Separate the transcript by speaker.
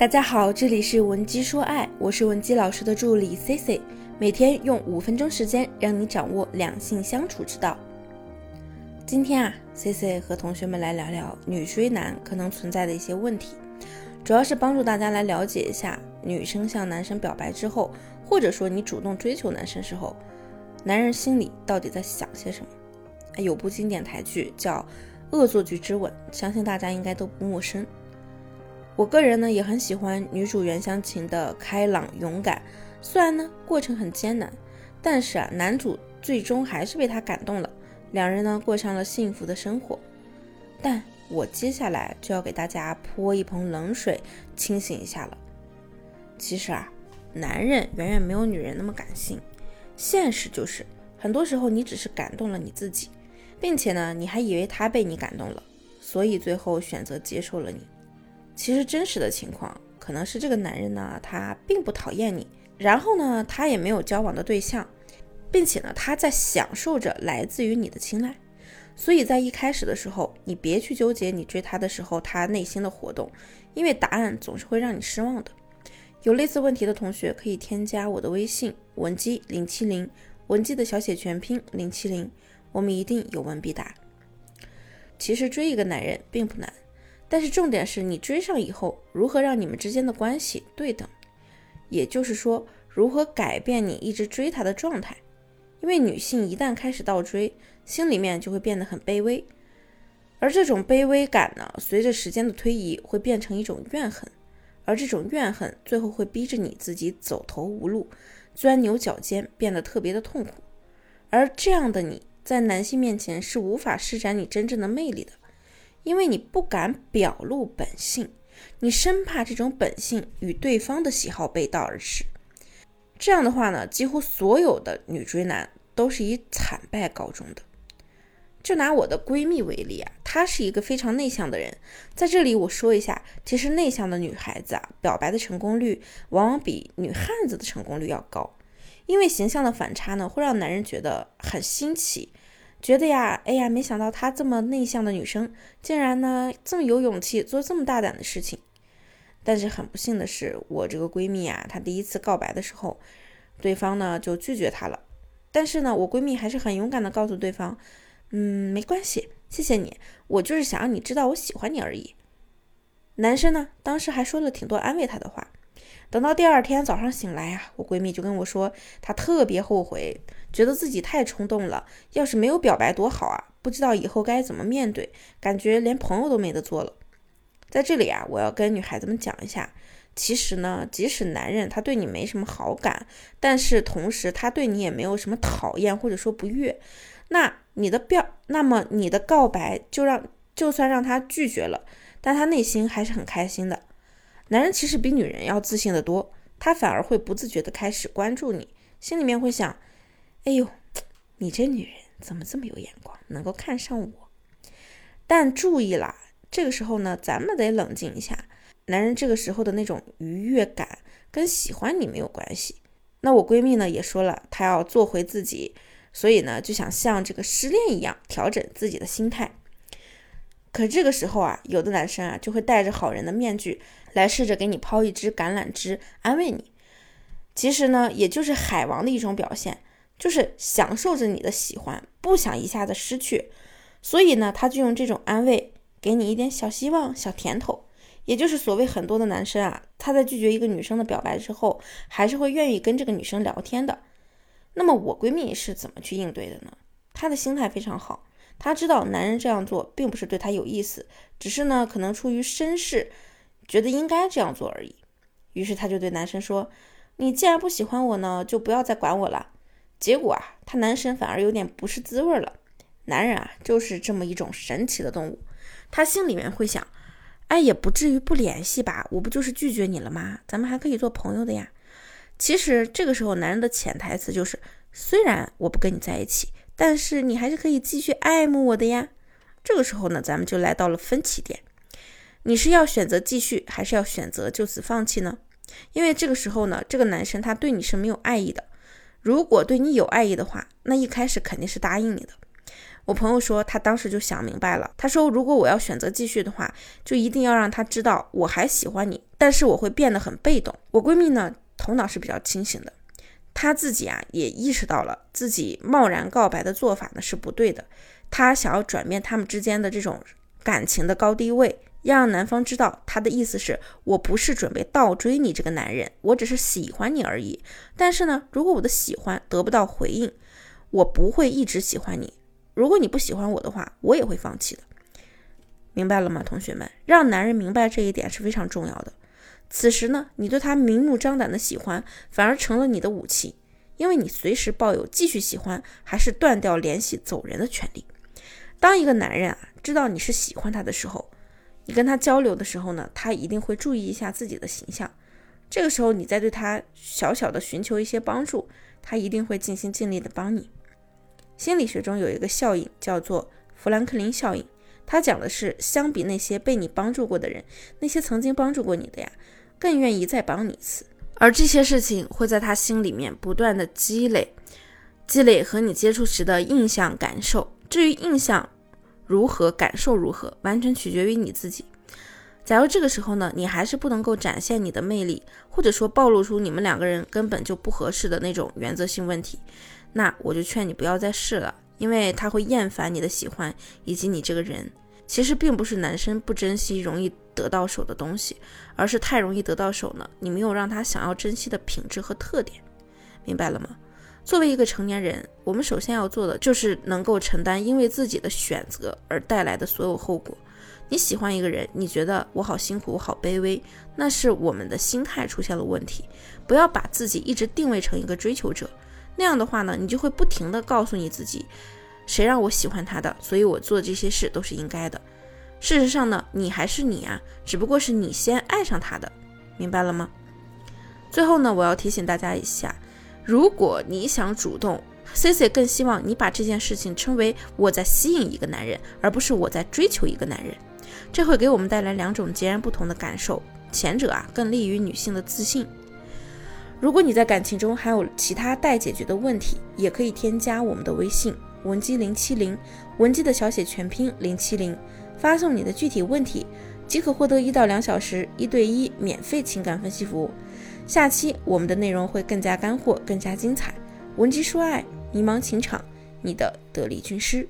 Speaker 1: 大家好，这里是文姬说爱，我是文姬老师的助理 C C，每天用五分钟时间让你掌握两性相处之道。今天啊，C C 和同学们来聊聊女追男可能存在的一些问题，主要是帮助大家来了解一下女生向男生表白之后，或者说你主动追求男生时候，男人心里到底在想些什么。有部经典台剧叫《恶作剧之吻》，相信大家应该都不陌生。我个人呢也很喜欢女主袁湘琴的开朗勇敢，虽然呢过程很艰难，但是啊男主最终还是被她感动了，两人呢过上了幸福的生活。但我接下来就要给大家泼一盆冷水，清醒一下了。其实啊，男人远远没有女人那么感性，现实就是很多时候你只是感动了你自己，并且呢你还以为他被你感动了，所以最后选择接受了你。其实真实的情况可能是这个男人呢，他并不讨厌你，然后呢，他也没有交往的对象，并且呢，他在享受着来自于你的青睐。所以在一开始的时候，你别去纠结你追他的时候他内心的活动，因为答案总是会让你失望的。有类似问题的同学可以添加我的微信文姬零七零，文姬的小写全拼零七零，我们一定有问必答。其实追一个男人并不难。但是重点是你追上以后，如何让你们之间的关系对等？也就是说，如何改变你一直追他的状态？因为女性一旦开始倒追，心里面就会变得很卑微，而这种卑微感呢，随着时间的推移，会变成一种怨恨，而这种怨恨最后会逼着你自己走投无路，钻牛角尖，变得特别的痛苦。而这样的你在男性面前是无法施展你真正的魅力的。因为你不敢表露本性，你生怕这种本性与对方的喜好背道而驰。这样的话呢，几乎所有的女追男都是以惨败告终的。就拿我的闺蜜为例啊，她是一个非常内向的人。在这里我说一下，其实内向的女孩子啊，表白的成功率往往比女汉子的成功率要高，因为形象的反差呢，会让男人觉得很新奇。觉得呀，哎呀，没想到她这么内向的女生，竟然呢这么有勇气做这么大胆的事情。但是很不幸的是，我这个闺蜜啊，她第一次告白的时候，对方呢就拒绝她了。但是呢，我闺蜜还是很勇敢的告诉对方，嗯，没关系，谢谢你，我就是想让你知道我喜欢你而已。男生呢，当时还说了挺多安慰她的话。等到第二天早上醒来啊，我闺蜜就跟我说，她特别后悔，觉得自己太冲动了。要是没有表白多好啊，不知道以后该怎么面对，感觉连朋友都没得做了。在这里啊，我要跟女孩子们讲一下，其实呢，即使男人他对你没什么好感，但是同时他对你也没有什么讨厌或者说不悦，那你的表，那么你的告白就让就算让他拒绝了，但他内心还是很开心的。男人其实比女人要自信的多，他反而会不自觉的开始关注你，心里面会想：哎呦，你这女人怎么这么有眼光，能够看上我？但注意啦，这个时候呢，咱们得冷静一下。男人这个时候的那种愉悦感跟喜欢你没有关系。那我闺蜜呢也说了，她要做回自己，所以呢就想像这个失恋一样调整自己的心态。可这个时候啊，有的男生啊就会戴着好人的面具。来试着给你抛一支橄榄枝，安慰你。其实呢，也就是海王的一种表现，就是享受着你的喜欢，不想一下子失去。所以呢，他就用这种安慰，给你一点小希望、小甜头。也就是所谓很多的男生啊，他在拒绝一个女生的表白之后，还是会愿意跟这个女生聊天的。那么我闺蜜是怎么去应对的呢？她的心态非常好，她知道男人这样做并不是对她有意思，只是呢，可能出于绅士。觉得应该这样做而已，于是她就对男生说：“你既然不喜欢我呢，就不要再管我了。”结果啊，他男神反而有点不是滋味了。男人啊，就是这么一种神奇的动物。他心里面会想：“哎，也不至于不联系吧？我不就是拒绝你了吗？咱们还可以做朋友的呀。”其实这个时候，男人的潜台词就是：“虽然我不跟你在一起，但是你还是可以继续爱慕我的呀。”这个时候呢，咱们就来到了分歧点。你是要选择继续，还是要选择就此放弃呢？因为这个时候呢，这个男生他对你是没有爱意的。如果对你有爱意的话，那一开始肯定是答应你的。我朋友说，他当时就想明白了。他说，如果我要选择继续的话，就一定要让他知道我还喜欢你，但是我会变得很被动。我闺蜜呢，头脑是比较清醒的，她自己啊也意识到了自己贸然告白的做法呢是不对的。她想要转变他们之间的这种感情的高低位，要让男方知道，他的意思是我不是准备倒追你这个男人，我只是喜欢你而已。但是呢，如果我的喜欢得不到回应，我不会一直喜欢你。如果你不喜欢我的话，我也会放弃的。明白了吗，同学们？让男人明白这一点是非常重要的。此时呢，你对他明目张胆的喜欢，反而成了你的武器，因为你随时抱有继续喜欢还是断掉联系走人的权利。当一个男人啊知道你是喜欢他的时候，你跟他交流的时候呢，他一定会注意一下自己的形象。这个时候，你再对他小小的寻求一些帮助，他一定会尽心尽力的帮你。心理学中有一个效应叫做富兰克林效应，它讲的是相比那些被你帮助过的人，那些曾经帮助过你的呀，更愿意再帮你一次。而这些事情会在他心里面不断的积累，积累和你接触时的印象感受。至于印象如何，感受如何，完全取决于你自己。假如这个时候呢，你还是不能够展现你的魅力，或者说暴露出你们两个人根本就不合适的那种原则性问题。那我就劝你不要再试了，因为他会厌烦你的喜欢以及你这个人。其实并不是男生不珍惜容易得到手的东西，而是太容易得到手呢，你没有让他想要珍惜的品质和特点，明白了吗？作为一个成年人，我们首先要做的就是能够承担因为自己的选择而带来的所有后果。你喜欢一个人，你觉得我好辛苦，我好卑微，那是我们的心态出现了问题。不要把自己一直定位成一个追求者。那样的话呢，你就会不停的告诉你自己，谁让我喜欢他的，所以我做这些事都是应该的。事实上呢，你还是你啊，只不过是你先爱上他的，明白了吗？最后呢，我要提醒大家一下，如果你想主动，C C 更希望你把这件事情称为我在吸引一个男人，而不是我在追求一个男人。这会给我们带来两种截然不同的感受，前者啊更利于女性的自信。如果你在感情中还有其他待解决的问题，也可以添加我们的微信文姬零七零，文姬的小写全拼零七零，发送你的具体问题，即可获得一到两小时一对一免费情感分析服务。下期我们的内容会更加干货，更加精彩。文姬说爱，迷茫情场，你的得力军师。